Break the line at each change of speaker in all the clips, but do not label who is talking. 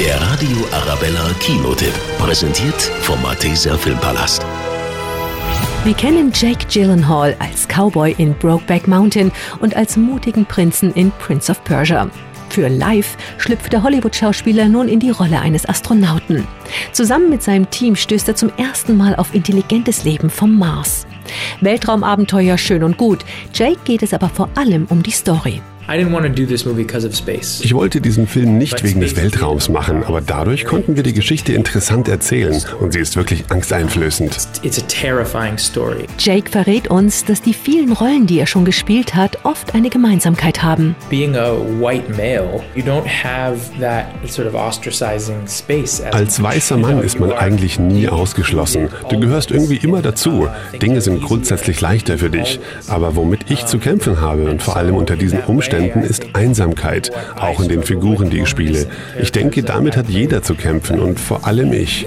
Der Radio Arabella Kinotipp. Präsentiert vom Malteser Filmpalast.
Wir kennen Jake Gyllenhaal als Cowboy in Brokeback Mountain und als mutigen Prinzen in Prince of Persia. Für Live schlüpft der Hollywood-Schauspieler nun in die Rolle eines Astronauten. Zusammen mit seinem Team stößt er zum ersten Mal auf intelligentes Leben vom Mars. Weltraumabenteuer schön und gut. Jake geht es aber vor allem um die Story.
Ich wollte diesen Film nicht wegen des Weltraums machen, aber dadurch konnten wir die Geschichte interessant erzählen und sie ist wirklich angsteinflößend.
Jake verrät uns, dass die vielen Rollen, die er schon gespielt hat, oft eine Gemeinsamkeit haben.
Als weißer Mann ist man eigentlich nie ausgeschlossen. Du gehörst irgendwie immer dazu. Dinge sind grundsätzlich leichter für dich. Aber womit ich zu kämpfen habe und vor allem unter diesen Umständen, Umständen ist Einsamkeit, auch in den Figuren, die ich spiele. Ich denke, damit hat jeder zu kämpfen und vor allem ich.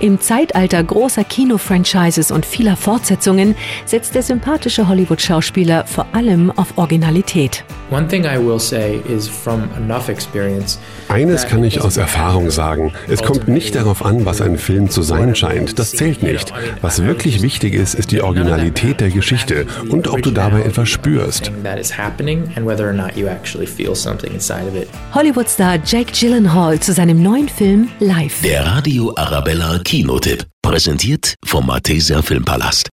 Im Zeitalter großer Kino-Franchises und vieler Fortsetzungen setzt der sympathische Hollywood-Schauspieler vor allem auf Originalität.
Eines kann ich aus Erfahrung sagen. Es kommt nicht darauf an, was ein Film zu sein scheint. Das zählt nicht. Was wirklich wichtig ist, ist die Originalität der Geschichte und ob du dabei etwas spürst.
Hollywood-Star Jake Gyllenhaal zu seinem neuen Film Live.
Der Radio Arabella Kinotipp. Präsentiert vom Malteser Filmpalast.